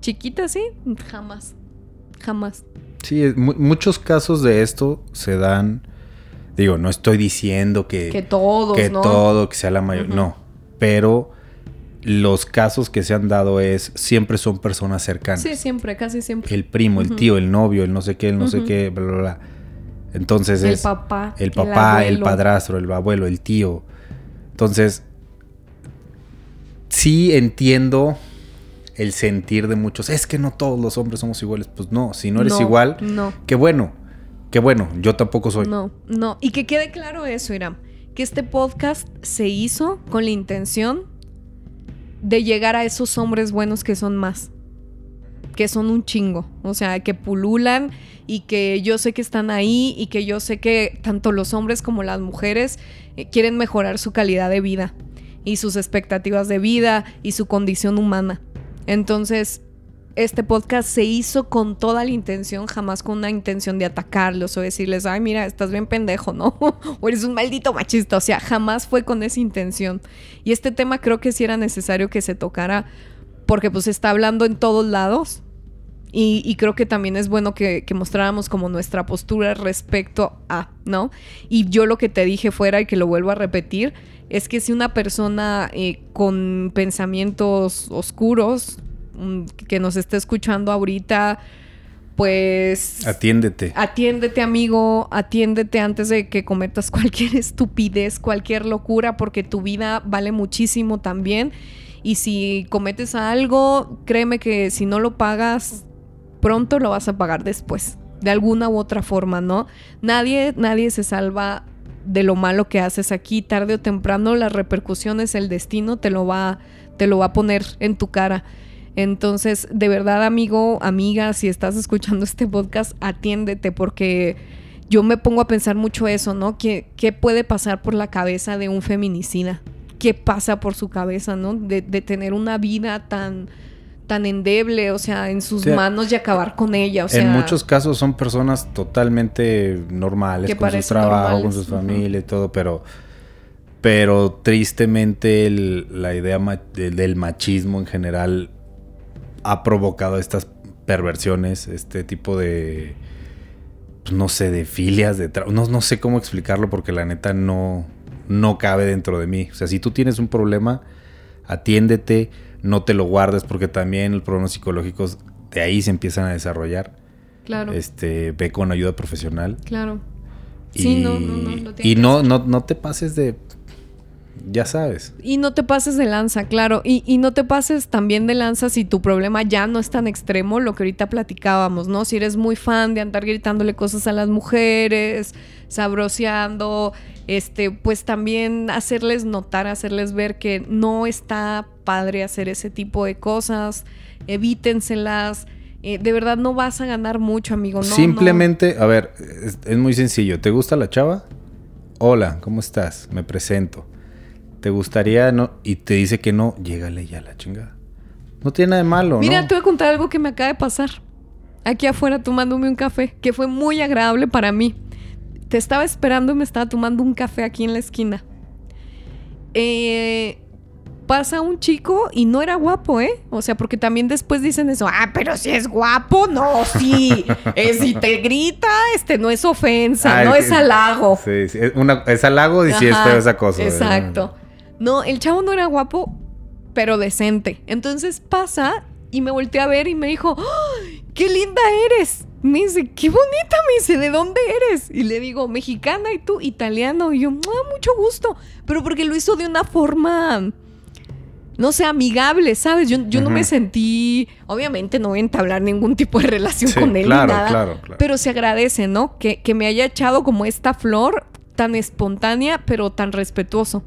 Chiquita, sí, jamás, jamás. Sí, muchos casos de esto se dan, digo, no estoy diciendo que... Que todos, Que todo, que sea la mayoría, no pero los casos que se han dado es siempre son personas cercanas. Sí, siempre, casi siempre. El primo, el tío, el novio, el no sé qué, el no sé qué, bla, bla, bla. Entonces el es papá, el papá, el, padrastro, el abuelo, el tío. Entonces, sí entiendo el sentir de muchos. Es que no todos los hombres somos iguales. Pues no, si no eres igual, no. qué bueno, qué bueno. Yo tampoco soy. No, no. Y que quede claro eso, Iram que este podcast se hizo con la intención de llegar a esos hombres buenos que son más, que son un chingo, o sea, que pululan y que yo sé que están ahí y que yo sé que tanto los hombres como las mujeres eh, quieren mejorar su calidad de vida y sus expectativas de vida y su condición humana. Entonces, este podcast se hizo con toda la intención, jamás con una intención de atacarlos o decirles, ay, mira, estás bien pendejo, ¿no? o eres un maldito machista. O sea, jamás fue con esa intención. Y este tema creo que sí era necesario que se tocara porque pues está hablando en todos lados. Y, creo que también es bueno que, mostráramos como nuestra postura respecto a, ¿no? Y yo lo que te dije fuera y que lo vuelvo a repetir, es que si una persona eh, con pensamientos oscuros, que nos esté escuchando ahorita, pues... Atiéndete. Atiéndete, amigo, atiéndete antes de que cometas cualquier estupidez, cualquier locura, porque tu vida vale muchísimo también. Y si cometes algo, créeme que si no lo pagas pronto, lo vas a pagar después. De alguna u otra forma, ¿no? Nadie, nadie se salva de lo malo que haces aquí. Tarde o temprano, las repercusiones, el destino te lo va, te lo va a poner en tu cara. Entonces, de verdad, amigo, amiga, si estás escuchando este podcast, atiéndete porque yo me pongo a pensar mucho eso, ¿no? ¿Qué, qué puede pasar por la cabeza de un feminicida? ¿Qué pasa por su cabeza, ¿no? De, tener una vida tan tan endeble, o sea, en sus manos y acabar con ella. O sea, en muchos casos son personas totalmente normales, con sus trabajos, con sus familias y todo, pero, pero tristemente la idea del machismo en general ha provocado estas perversiones, este tipo de, pues, no sé, de filias, de no, no sé cómo explicarlo porque la neta no, no cabe dentro de mí. O sea, si tú tienes un problema, atiéndete, no te lo guardes porque también los problemas psicológicos de ahí se empiezan a desarrollar. Claro. Este, ve con ayuda profesional. Claro. Y, sí, no, no, no, y no, no, no te pases de ya sabes. Y no te pases de lanza, claro. Y, no te pases también de lanza si tu problema ya no es tan extremo, lo que ahorita platicábamos, ¿no? Si eres muy fan de andar gritándole cosas a las mujeres, sabroseando, este, pues también hacerles notar, hacerles ver que no está padre hacer ese tipo de cosas, evítenselas. Eh, de verdad no vas a ganar mucho, amigo. No, Simplemente, a ver, es muy sencillo. ¿Te gusta la chava? Hola, ¿cómo estás? Me presento te gustaría no y te dice que no, llégale ya la chingada. No tiene nada de malo, Mira, te voy a contar algo que me acaba de pasar. Aquí afuera tomándome un café, que fue muy agradable para mí. Te estaba esperando y me estaba tomando un café aquí en la esquina. Eh, pasa un chico y no era guapo, ¿eh? O sea, porque también después dicen eso, ah, pero si es guapo, no, sí. Eh, si te grita, este no es ofensa, no es halago. Sí, sí. Es, halago y si es feo esa cosa. Exacto. No, el chavo no era guapo, pero decente. Entonces pasa y me volteé a ver y me dijo, ¡qué linda eres! Me dice, qué bonita, me dice, ¿de dónde eres? Y le digo, mexicana y tú, italiano. Y yo, ah, mucho gusto. Pero porque lo hizo de una forma no sé, amigable, ¿sabes? Yo, yo no me sentí, obviamente no voy a entablar ningún tipo de relación con él claro, nada, claro, claro. pero se agradece, ¿no? Que, que me haya echado como esta flor tan espontánea, pero tan respetuoso.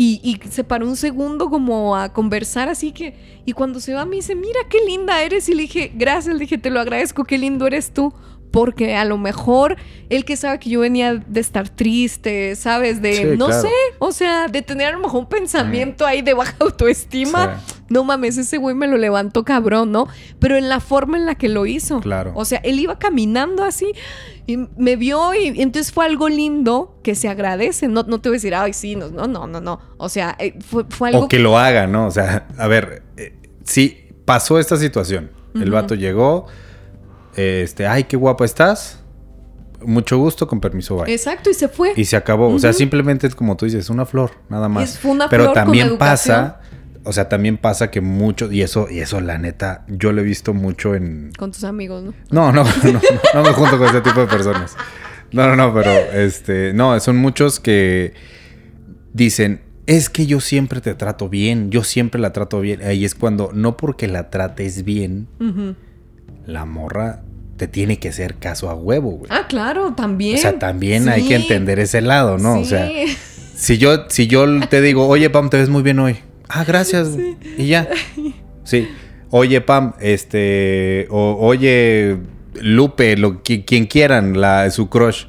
Y, y, se paró un segundo como a conversar, así que... Y cuando se va me dice, mira qué linda eres. Y le dije, gracias, le dije, te lo agradezco, qué lindo eres tú. Porque a lo mejor él que sabe que yo venía de estar triste, ¿sabes? De, Sí, no claro. sé, o sea, de tener a lo mejor un pensamiento ahí de baja autoestima. Sí. No mames, ese güey me lo levantó cabrón, ¿no? Pero en la forma en la que lo hizo. Claro. O sea, él iba caminando así y me vio y, y entonces fue algo lindo que se agradece. No, no te voy a decir, ay, sí, no, no, no, no. no. O sea, eh, fue, fue algo O que lo haga, ¿no? O sea, a ver, eh, sí, pasó esta situación. El Ujú. vato llegó, este, ay, qué guapa estás. Mucho gusto, con permiso, bye. Exacto, y se fue. Y se acabó. O sea, simplemente es como tú dices, una flor, nada más. Es- fue una Pero flor también pasa, o sea, también pasa que mucho, y eso, y eso, la neta, yo lo he visto mucho en. Con tus amigos, ¿no? No, no, no, no, no me junto con ese tipo de personas. No, no, no, pero este, no, son muchos que dicen, es que yo siempre te trato bien, yo siempre la trato bien. Ahí es cuando, no porque la trates bien, la morra te tiene que hacer caso a huevo, güey. Ah, claro, también. O sea, también hay que entender ese lado, ¿no? O sea, si yo, si yo te digo, oye, Pam, te ves muy bien hoy. Ah, gracias. Y ya. Sí. Oye, Pam, este. O, oye, Lupe, lo, qui- quien quieran, la, su crush.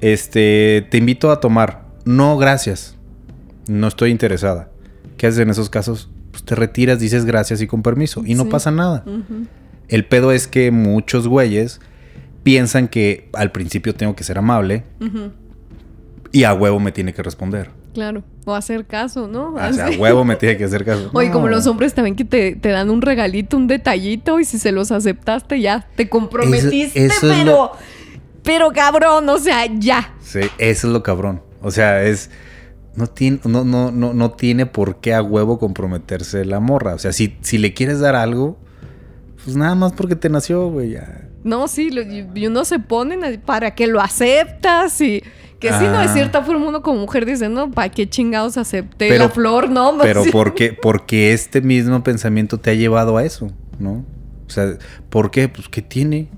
Este, te invito a tomar. No, gracias. No estoy interesada. ¿Qué haces en esos casos? Pues te retiras, dices gracias y con permiso. Y no Sí. pasa nada. El pedo es que muchos güeyes piensan que al principio tengo que ser amable y a huevo me tiene que responder. Claro. O hacer caso, ¿no? O sea, huevo me tiene que hacer caso. Oye, No. como los hombres también que te, te dan un regalito, un detallito, y si se los aceptaste, ya te comprometiste, eso es pero. lo- Pero cabrón, o sea, ya. Sí, eso es lo cabrón. O sea, es. No tiene, no, no, no, no tiene por qué a huevo comprometerse la morra. O sea, si, si le quieres dar algo, pues nada más porque te nació, güey. ya. No, sí, lo- y y uno se ponen a- para que lo aceptas y que sí, no, de Ah. cierta forma uno como mujer dice, no, ¿para qué chingados acepté Pero- la flor? No, Pero sí. porque, porque este mismo pensamiento te ha llevado a eso, ¿no? O sea, ¿por qué? Pues, ¿qué tiene?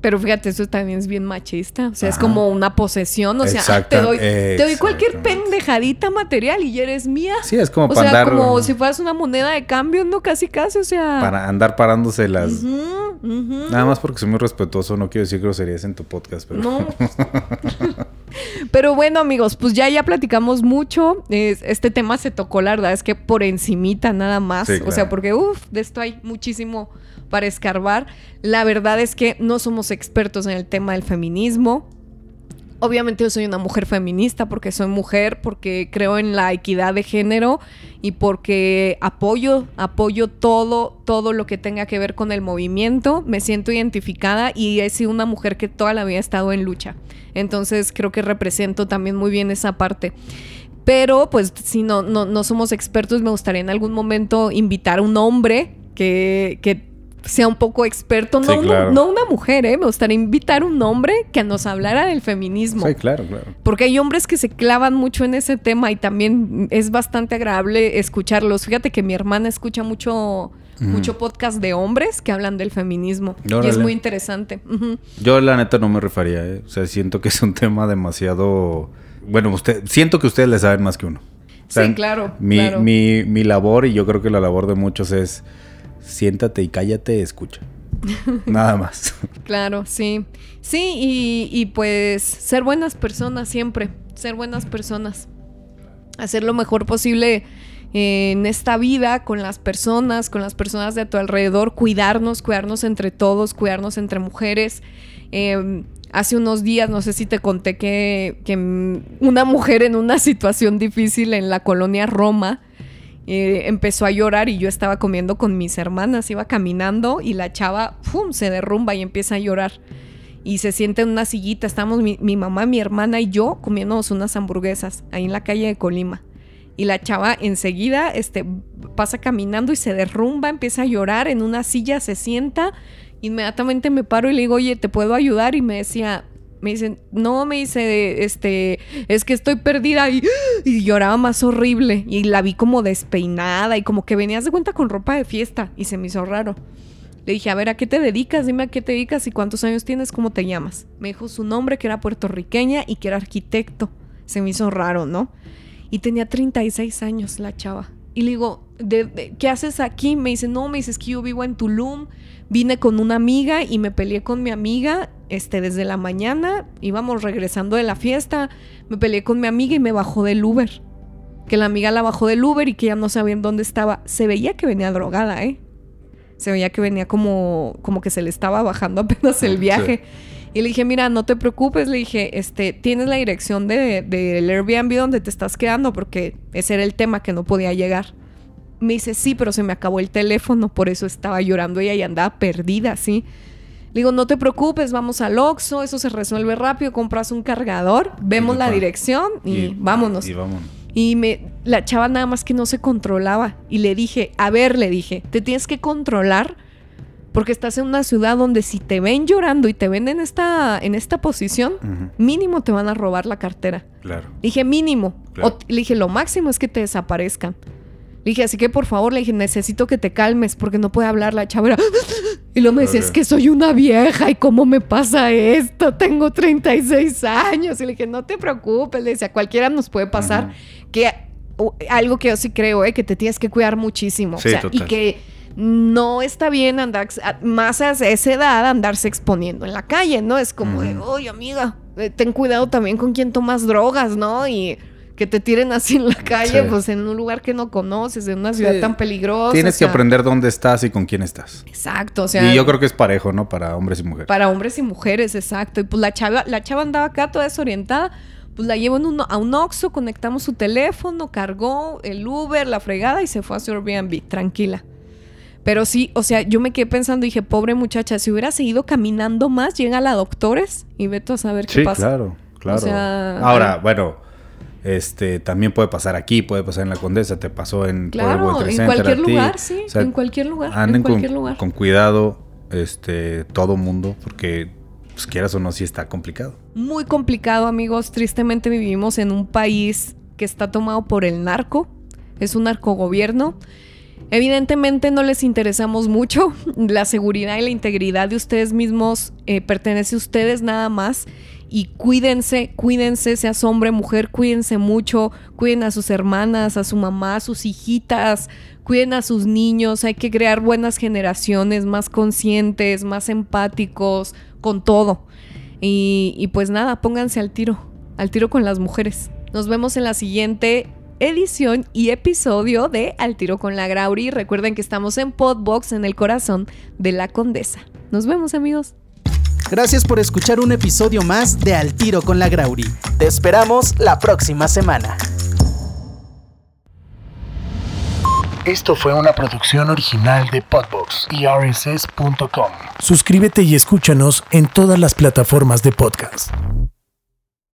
Pero fíjate, eso también es bien machista. O sea, es como una posesión. O sea, ah, te doy, te doy cualquier pendejadita material y ya eres mía. Sí, es como o para sea, andar. como si fueras una moneda de cambio, ¿no? Casi, casi, o sea. Para andar parándose las. Nada más porque soy muy respetuoso, no quiero decir groserías en tu podcast, pero. No. Pero bueno, amigos, pues ya ya platicamos mucho. Es- este tema se tocó, la verdad es que por encimita nada más. Sí, O sea, porque uff, de esto hay muchísimo para escarbar. La verdad es que no somos expertos en el tema del feminismo. Obviamente yo soy una mujer feminista porque soy mujer, porque creo en la equidad de género y porque apoyo, apoyo todo, todo lo que tenga que ver con el movimiento. Me siento identificada y he sido una mujer que toda la vida ha estado en lucha. Entonces creo que represento también muy bien esa parte. Pero pues si no, no, no somos expertos, me gustaría en algún momento invitar a un hombre que, que sea un poco experto, no, Sí, una- no una mujer, ¿eh? me gustaría invitar a un hombre que nos hablara del feminismo. Sí, claro, claro. Porque hay hombres que se clavan mucho en ese tema y también es bastante agradable escucharlos. Fíjate que mi hermana escucha mucho, mucho podcast de hombres que hablan del feminismo. Y es muy interesante. Yo la neta no me refaría, ¿eh? O sea, siento que es un tema demasiado... Bueno, usted, siento que ustedes le saben más que uno. O sea, Sí, claro, Mi, claro. Mi, mi labor, y yo creo que la labor de muchos es siéntate y cállate, escucha. Nada más. Claro, sí. Sí, y, y pues ser buenas personas siempre, ser buenas personas. Hacer lo mejor posible en esta vida con las personas, con las personas de tu alrededor, cuidarnos, cuidarnos entre todos, cuidarnos entre mujeres. Eh, hace unos días, no sé si te conté que, que una mujer en una situación difícil en la colonia Roma, empezó a llorar y yo estaba comiendo con mis hermanas, iba caminando y la chava ¡fum! se derrumba y empieza a llorar. Y se siente en una sillita, estamos mi, mi mamá, mi hermana y yo comiéndonos unas hamburguesas ahí en la calle de Colima. Y la chava enseguida este, pasa caminando y se derrumba, empieza a llorar en una silla, se sienta. Inmediatamente me paro y le digo, oye, ¿te puedo ayudar? Y me decía, Me dice, no, me dice, este, es que estoy perdida y, y lloraba más horrible. Y la vi como despeinada y como que venías de cuenta con ropa de fiesta y se me hizo raro. Le dije, a ver, ¿a qué te dedicas? Dime a qué te dedicas y cuántos años tienes, cómo te llamas. Me dijo su nombre, que era puertorriqueña y que era arquitecto. Se me hizo raro, ¿no? Y tenía 36 años la chava. Y le digo, ¿De, qué haces aquí? Me dice, no, me dice, es que yo vivo en Tulum, vine con una amiga y me peleé con mi amiga este, desde la mañana, íbamos regresando de la fiesta, me peleé con mi amiga y me bajó del Uber. Que la amiga la bajó del Uber y que ya no sabían dónde estaba. Se veía que venía drogada, ¿eh? Se veía que venía como, como que se le estaba bajando apenas el viaje. Y le dije, mira, no te preocupes, le dije, este, tienes la dirección del de, Airbnb donde te estás quedando, porque ese era el tema que no podía llegar. Me dice, sí, pero se me acabó el teléfono, por eso estaba llorando ella y andaba perdida, ¿sí? Le digo, no te preocupes, vamos al Oxxo, eso se resuelve rápido, compras un cargador, vemos la dirección y, vámonos. Y vámonos. Y me, la chava nada más que no se controlaba. Y le dije, a ver, le dije, te tienes que controlar porque estás en una ciudad donde si te ven llorando y te ven en esta, en esta posición, mínimo te van a robar la cartera. Claro. dije, mínimo. le dije, lo máximo es que te desaparezcan. Le dije, así que por favor, le dije, necesito que te calmes porque no puede hablar la chava. Y luego me dice, es que soy una vieja y cómo me pasa esto, tengo 36 años. Y le dije, no te preocupes, le decía, cualquiera nos puede pasar que algo que yo sí creo, ¿eh? que te tienes que cuidar muchísimo. o sea, y que no está bien andar, más a esa edad, andarse exponiendo en la calle, ¿no? Es como de, oye, amiga, eh, ten cuidado también con quien tomas drogas, ¿no? Y que te tiren así en la calle, pues en un lugar que no conoces, en una ciudad tan peligrosa. Tienes que aprender dónde estás y con quién estás. Exacto, o sea. Y yo creo que es parejo, ¿no? Para hombres y mujeres. Para hombres y mujeres, exacto. Y pues la chava, la chava andaba acá toda desorientada pues la llevo a un Oxxo, conectamos su teléfono, cargó el Uber, la fregada y se fue a su Airbnb, tranquila. Pero sí, o sea, yo me quedé pensando, dije, pobre muchacha, si hubiera seguido caminando más, llega a la doctores y vete a saber qué pasa. Sí, claro, claro. Ahora, bueno, este también puede pasar aquí, puede pasar en la Condesa, te pasó en claro, en cualquier lugar, sí, en cualquier lugar, en cualquier con, lugar. Con cuidado, este, todo mundo, porque pues quieras o no, sí está complicado. Muy complicado, amigos. Tristemente vivimos en un país que está tomado por el narco. Es un narcogobierno. Evidentemente no les interesamos mucho. La seguridad y la integridad de ustedes mismos eh, pertenece a ustedes nada más. Y cuídense, cuídense, seas hombre, mujer, cuídense mucho. Cuiden a sus hermanas, a su mamá, a sus hijitas. Cuiden a sus niños. Hay que crear buenas generaciones más conscientes, más empáticos, con todo. Y, pues nada, pónganse al tiro, al tiro con las mujeres. Nos vemos en la siguiente edición y episodio de Al tiro con la Grauri. Recuerden que estamos en Podbox en el corazón de la Condesa. Nos vemos amigos. Gracias por escuchar un episodio más de Al tiro con la Grauri. Te esperamos la próxima semana. Esto fue una producción original de Podbox y rss.com. Suscríbete y escúchanos en todas las plataformas de podcast.